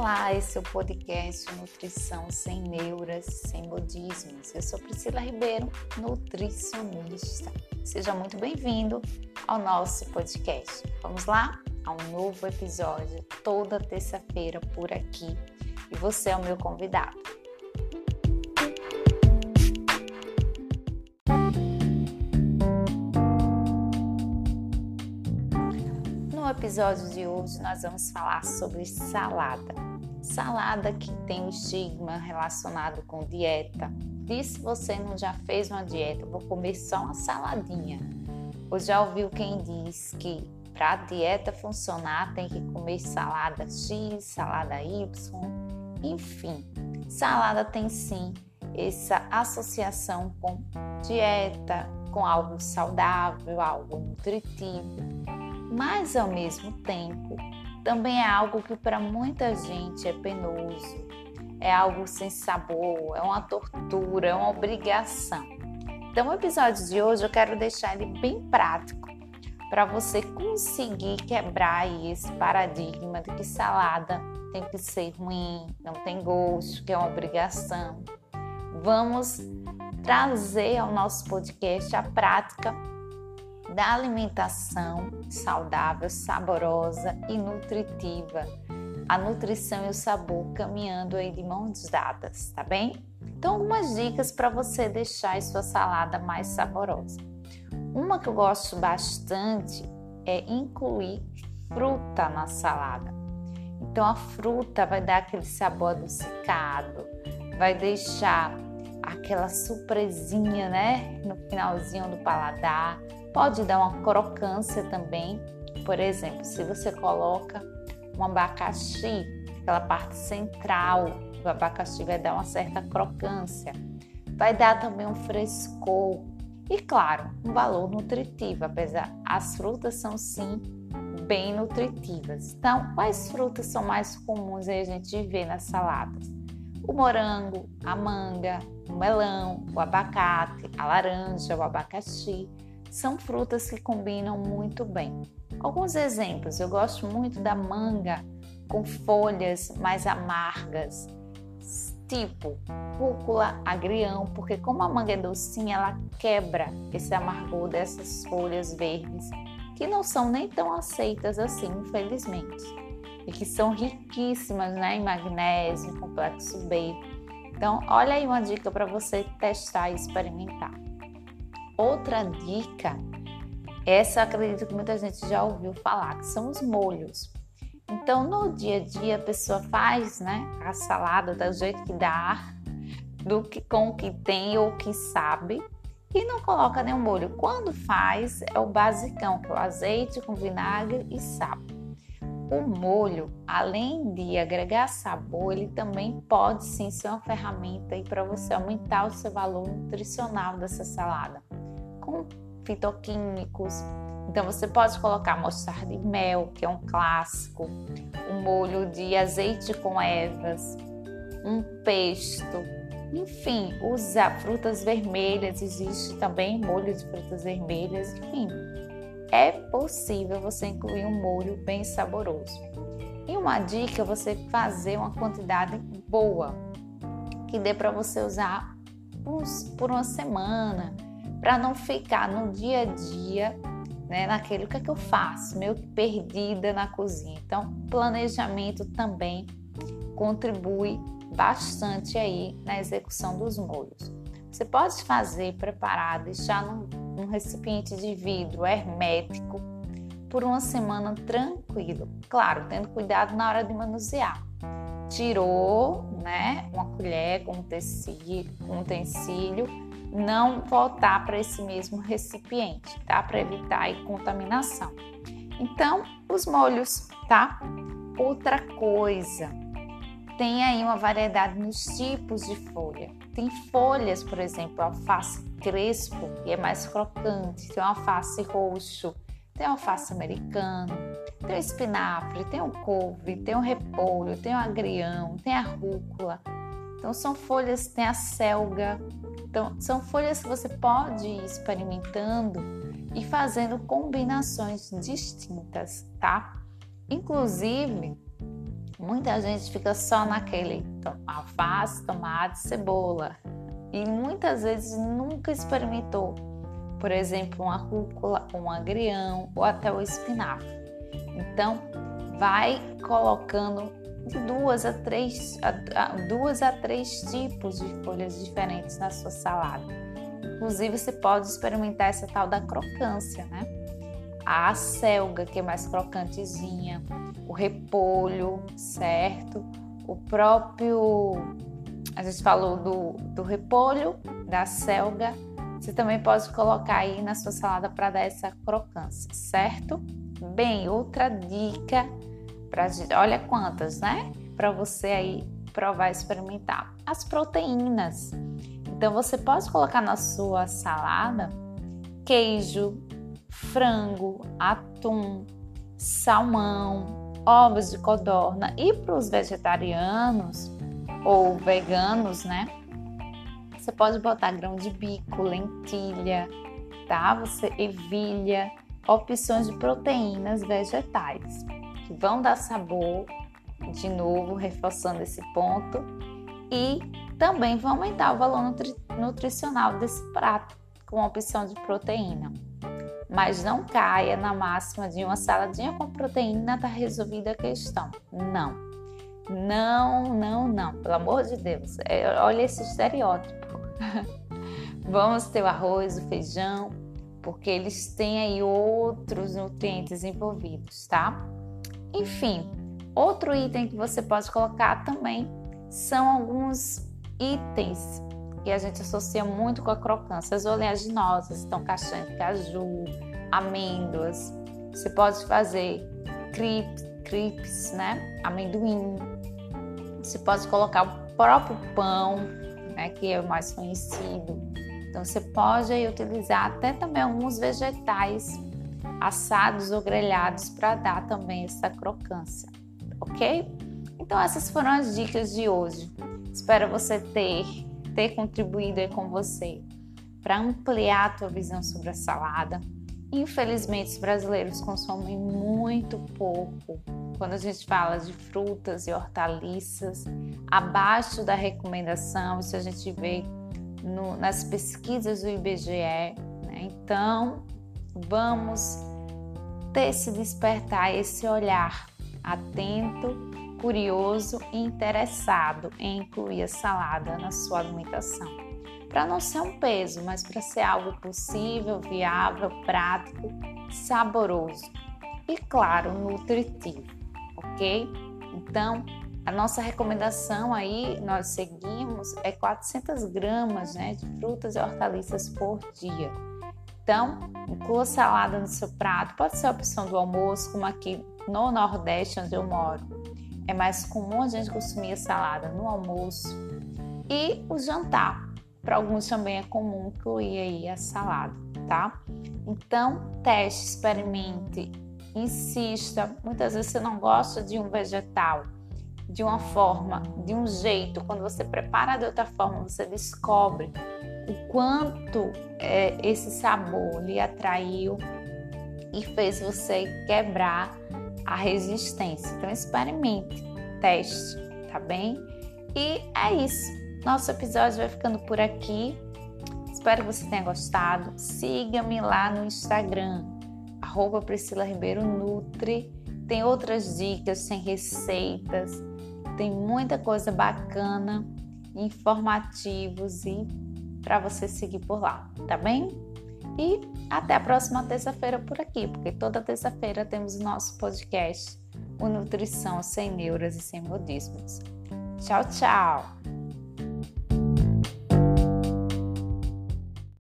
Olá, esse é o podcast Nutrição Sem Neuras, Sem Modismos. Eu sou Priscila Ribeiro, nutricionista. Seja muito bem-vindo ao nosso podcast. Vamos lá? A um novo episódio toda terça-feira por aqui e você é o meu convidado. Episódio de hoje nós vamos falar sobre salada. Salada que tem o estigma relacionado com dieta. E se você não já fez uma dieta, vou comer só uma saladinha. Ou já ouviu quem diz que para a dieta funcionar tem que comer salada X, salada Y, enfim. Salada tem sim essa associação com dieta, com algo saudável, algo nutritivo mas ao mesmo tempo também é algo que para muita gente é penoso, é algo sem sabor, é uma tortura, é uma obrigação. Então, o episódio de hoje eu quero deixar ele bem prático para você conseguir quebrar esse paradigma de que salada tem que ser ruim, não tem gosto, que é uma obrigação. Vamos trazer ao nosso podcast a prática da alimentação saudável, saborosa e nutritiva. A nutrição e o sabor caminhando aí de mãos dadas, tá bem? Então, algumas dicas para você deixar a sua salada mais saborosa. Uma que eu gosto bastante é incluir fruta na salada. Então, a fruta vai dar aquele sabor adocicado, vai deixar aquela surpresinha, né, no finalzinho do paladar Pode dar uma crocância também. Por exemplo, se você coloca um abacaxi, aquela parte central do abacaxi vai dar uma certa crocância. Vai dar também um frescor e, claro, um valor nutritivo, apesar as frutas são sim bem nutritivas. Então, quais frutas são mais comuns a gente ver nas saladas? O morango, a manga, o melão, o abacate, a laranja, o abacaxi são frutas que combinam muito bem. Alguns exemplos: eu gosto muito da manga com folhas mais amargas, tipo rúcula, agrião, porque como a manga é docinha, ela quebra esse amargor dessas folhas verdes, que não são nem tão aceitas assim, infelizmente, e que são riquíssimas né, em magnésio, complexo B. Então, olha aí uma dica para você testar e experimentar. Outra dica, essa acredito que muita gente já ouviu falar, que são os molhos. Então, no dia a dia, a pessoa faz né, a salada do jeito que dá, do que, com o que tem ou que sabe, e não coloca nenhum molho. Quando faz, é o basicão, que é o azeite com vinagre e sal. O molho, além de agregar sabor, ele também pode sim ser uma ferramenta para você aumentar o seu valor nutricional dessa salada com fitoquímicos. Então você pode colocar mostarda e mel, que é um clássico, um molho de azeite com ervas, um pesto, enfim, usar frutas vermelhas, existe também molho de frutas vermelhas, enfim. É possível você incluir um molho bem saboroso. E uma dica é você fazer uma quantidade boa, que dê para você usar por uma semana, para não ficar no dia a dia, né, naquele o que é que eu faço, meio que perdida na cozinha. Então, planejamento também contribui bastante aí na execução dos molhos. Você pode fazer, preparar, deixar num, num recipiente de vidro hermético por uma semana tranquilo. Claro, tendo cuidado na hora de manusear. Tirou, né, uma colher com um tecido, um utensílio não voltar para esse mesmo recipiente, tá? Para evitar a contaminação. Então, os molhos, tá? Outra coisa, tem aí uma variedade nos tipos de folha. Tem folhas, por exemplo, alface crespo, que é mais crocante, tem alface roxo, tem alface americano, tem o espinafre, tem o couve, tem o repolho, tem o agrião, tem a rúcula. Então são folhas, tem a selga, então, são folhas que você pode ir experimentando e fazendo combinações distintas, tá? Inclusive, Muita gente fica só naquele alface, tomate, cebola e muitas vezes nunca experimentou, por exemplo, uma rúcula, um agrião ou até o espinafre. Então, vai colocando duas a três, a, a, duas a três tipos de folhas diferentes na sua salada. Inclusive, você pode experimentar essa tal da crocância, né? A selga, que é mais crocantezinha, o repolho, certo? O próprio. A gente falou do, do repolho, da selga. Você também pode colocar aí na sua salada para dar essa crocância, certo? Bem, outra dica para olha quantas, né? Para você aí provar experimentar. As proteínas. Então você pode colocar na sua salada queijo, frango, atum, salmão, ovos de codorna e para os vegetarianos ou veganos, né? Você pode botar grão de bico, lentilha, tá? Você ervilha, opções de proteínas vegetais vão dar sabor, de novo, reforçando esse ponto, e também vão aumentar o valor nutri nutricional desse prato com a opção de proteína. Mas não caia na máxima de uma saladinha com proteína tá resolvida a questão. Não. Não, não, não. Pelo amor de Deus. É, olha esse estereótipo. Vamos ter o arroz, o feijão, porque eles têm aí outros nutrientes envolvidos, tá? Enfim, outro item que você pode colocar também são alguns itens que a gente associa muito com a crocância, as oleaginosas, então castanha de caju, amêndoas. Você pode fazer crepes, crepes, né? Amendoim. Você pode colocar o próprio pão, né? Que é o mais conhecido. Então você pode aí, utilizar até também alguns vegetais assados ou grelhados para dar também essa crocância, ok? Então essas foram as dicas de hoje. Espero você ter ter contribuído aí com você para ampliar a tua visão sobre a salada. Infelizmente, os brasileiros consomem muito pouco quando a gente fala de frutas e hortaliças, abaixo da recomendação, isso a gente vê no, nas pesquisas do IBGE. Né? Então, vamos ter se despertar esse olhar atento, curioso e interessado em incluir a salada na sua alimentação. Para não ser um peso, mas para ser algo possível, viável, prático, saboroso e, claro, nutritivo, ok? Então, a nossa recomendação aí, nós seguimos, é 400 gramas né, de frutas e hortaliças por dia. Então, inclua salada no seu prato, pode ser a opção do almoço, como aqui no Nordeste, onde eu moro. É mais comum a gente consumir a salada no almoço e o jantar. Para alguns também é comum incluir aí a salada, tá? Então, teste, experimente, insista. Muitas vezes você não gosta de um vegetal de uma forma, de um jeito. Quando você prepara de outra forma, você descobre o quanto é, esse sabor lhe atraiu e fez você quebrar a resistência. Então experimente, teste, tá bem? E é isso. Nosso episódio vai ficando por aqui. Espero que você tenha gostado. Siga-me lá no Instagram, arroba Priscila Ribeiro Nutri. Tem outras dicas, tem receitas, tem muita coisa bacana, informativos e para você seguir por lá, tá bem? E até a próxima terça-feira por aqui, porque toda terça-feira temos o nosso podcast, o Nutrição Sem Neuras e Sem Modismos. Tchau, tchau!